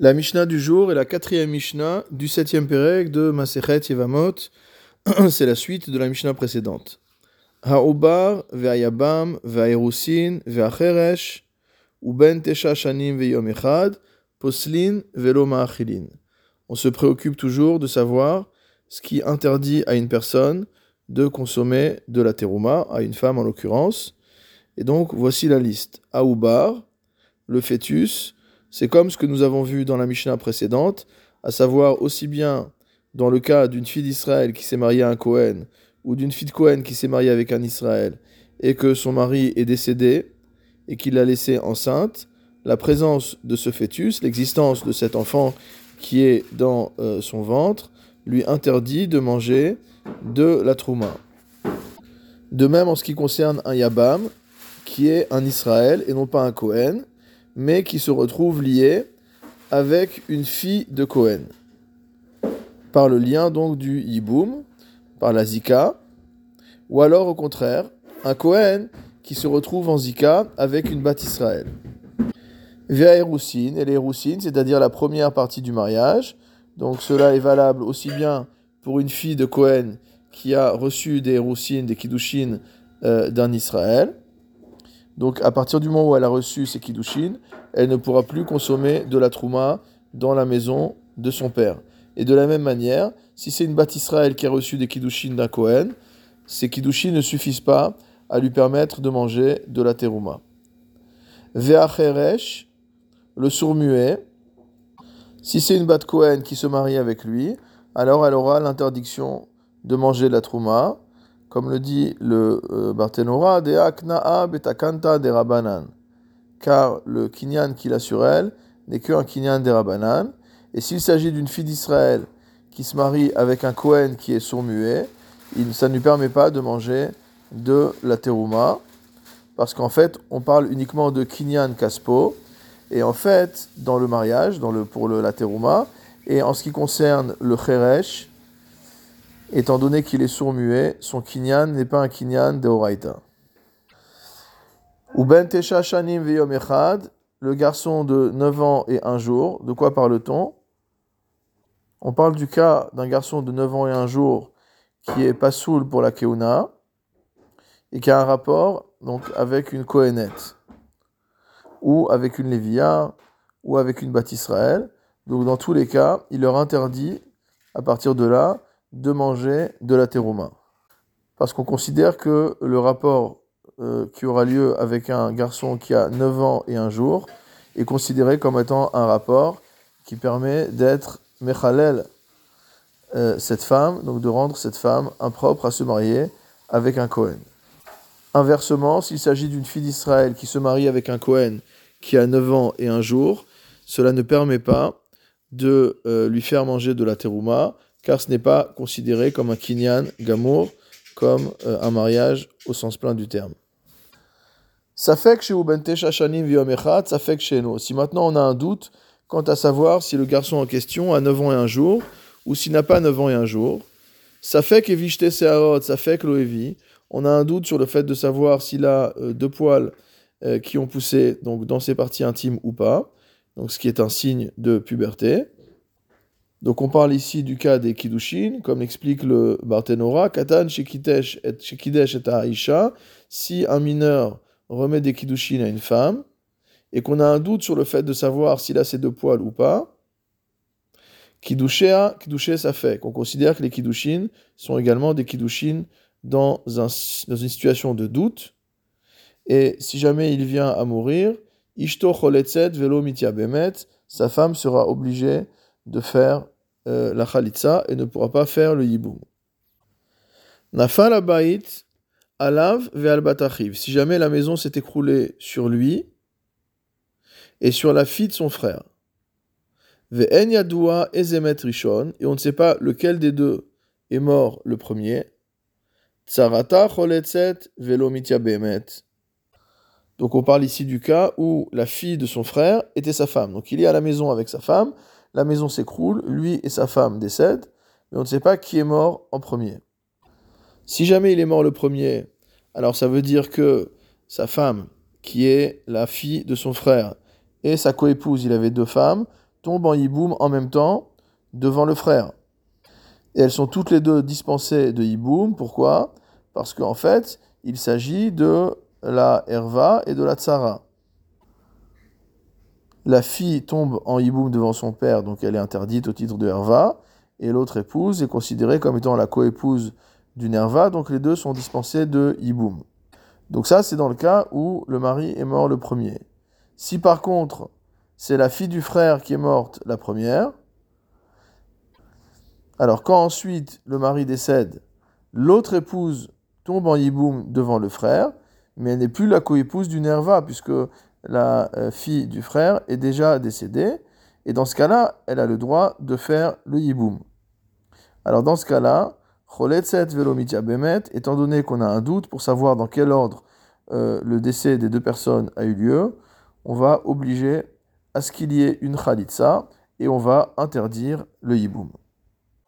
La Mishnah du jour est la quatrième Mishnah du septième Pérec de Masechet Yevamot. C'est la suite de la Mishnah précédente. Ha'ubar ve'ayabam ve'ayerusin ve'acheresh uben tesha poslin ve'lo ma'achilin. On se préoccupe toujours de savoir ce qui interdit à une personne de consommer de la terouma, à une femme en l'occurrence. Et donc voici la liste. Ha'ubar, le fœtus, c'est comme ce que nous avons vu dans la Mishnah précédente, à savoir aussi bien dans le cas d'une fille d'Israël qui s'est mariée à un Cohen, ou d'une fille de Cohen qui s'est mariée avec un Israël, et que son mari est décédé, et qu'il l'a laissée enceinte, la présence de ce fœtus, l'existence de cet enfant qui est dans euh, son ventre, lui interdit de manger de la trouma. De même en ce qui concerne un Yabam, qui est un Israël et non pas un Cohen, mais qui se retrouve lié avec une fille de Cohen. Par le lien donc du Yiboum, par la Zika, ou alors au contraire, un Cohen qui se retrouve en Zika avec une Bat Israël. Via Eroussine, et les Eroussines, c'est-à-dire la première partie du mariage, donc cela est valable aussi bien pour une fille de Cohen qui a reçu des Eroussines, des Kiddushin euh, d'un Israël, donc à partir du moment où elle a reçu ses kiddushin, elle ne pourra plus consommer de la trouma dans la maison de son père. Et de la même manière, si c'est une bat Israël qui a reçu des kiddushin d'un Kohen, ces kiddushin ne suffisent pas à lui permettre de manger de la terouma. Ve'acheresh, le sourd-muet, si c'est une bat Kohen qui se marie avec lui, alors elle aura l'interdiction de manger de la trouma comme le dit le euh, Barthénora, de akna'a betakanta de rabanan. Car le kinyan qu'il a sur elle n'est qu'un kinyan de rabanan. Et s'il s'agit d'une fille d'Israël qui se marie avec un Kohen qui est sourd-muet, ça ne lui permet pas de manger de la terouma, parce qu'en fait, on parle uniquement de kinyan kaspo, et en fait, dans le mariage, pour le, la terouma, et en ce qui concerne le cheresh, étant donné qu'il est sourd-muet, son kinyan n'est pas un kinyan de Horaïta. Uben Tesha Shanim Veyom Echad, le garçon de 9 ans et 1 jour, de quoi parle-t-on? On parle du cas d'un garçon de 9 ans et 1 jour qui est pas soul pour la Keuna et qui a un rapport donc avec une Kohenet ou avec une Lévia ou avec une Israël. Donc dans tous les cas, il leur interdit à partir de là de manger de la terouma. Parce qu'on considère que le rapport euh, qui aura lieu avec un garçon qui a 9 ans et un jour est considéré comme étant un rapport qui permet d'être mechalel euh, cette femme, donc de rendre cette femme impropre à se marier avec un Cohen. Inversement, s'il s'agit d'une fille d'Israël qui se marie avec un Cohen qui a 9 ans et un jour, cela ne permet pas de euh, lui faire manger de la terouma, car ce n'est pas considéré comme un kinyan gamour, comme euh, un mariage au sens plein du terme. Ça fait que chez ça fait que chez nous. Si maintenant on a un doute quant à savoir si le garçon en question a 9 ans et un jour, ou s'il n'a pas 9 ans et un jour, ça fait que Vishte Seharot, ça fait que Loevi, on a un doute sur le fait de savoir s'il a euh, deux poils euh, qui ont poussé donc, dans ses parties intimes ou pas, donc ce qui est un signe de puberté. Donc on parle ici du cas des Kiddushin, comme explique le Barthénora, Katan Shekidesh et et Aisha, si un mineur remet des Kiddushin à une femme, et qu'on a un doute sur le fait de savoir s'il a ses deux poils ou pas, Kiddushea, Kiddushe ça fait, qu'on considère que les Kiddushin sont également des Kiddushin dans, dans une situation de doute, et si jamais il vient à mourir, Ishto Choletzet Velo Mitya Bemet, sa femme sera obligée de faire euh, la chalitza et ne pourra pas faire le yiboum. Nafal abayit alav ve'al Si jamais la maison s'est écroulée sur lui et sur la fille de son frère. Ve'en yadua ezemet rishon. Et on ne sait pas lequel des deux est mort le premier. Tsarata choletzet velomitia bemet. Donc on parle ici du cas où la fille de son frère était sa femme. Donc il est à la maison avec sa femme la maison s'écroule, lui et sa femme décèdent, mais on ne sait pas qui est mort en premier. Si jamais il est mort le premier, alors ça veut dire que sa femme, qui est la fille de son frère, et sa coépouse, il avait deux femmes, tombent en hiboum en même temps devant le frère. Et elles sont toutes les deux dispensées de hiboum. Pourquoi? Parce qu'en fait, il s'agit de la herva et de la tsara. La fille tombe en hiboum devant son père, donc elle est interdite au titre de herva, et l'autre épouse est considérée comme étant la coépouse d'une herva, donc les deux sont dispensés de hiboum. Donc ça, c'est dans le cas où le mari est mort le premier. Si par contre, c'est la fille du frère qui est morte la première, alors quand ensuite le mari décède, l'autre épouse tombe en yiboum devant le frère, mais elle n'est plus la coépouse du nerva, puisque la euh, fille du frère est déjà décédée, et dans ce cas-là, elle a le droit de faire le yiboum. Alors dans ce cas-là, choletzet velomitia bemet, étant donné qu'on a un doute pour savoir dans quel ordre euh, le décès des deux personnes a eu lieu, on va obliger à ce qu'il y ait une khalitsa, et on va interdire le yiboum.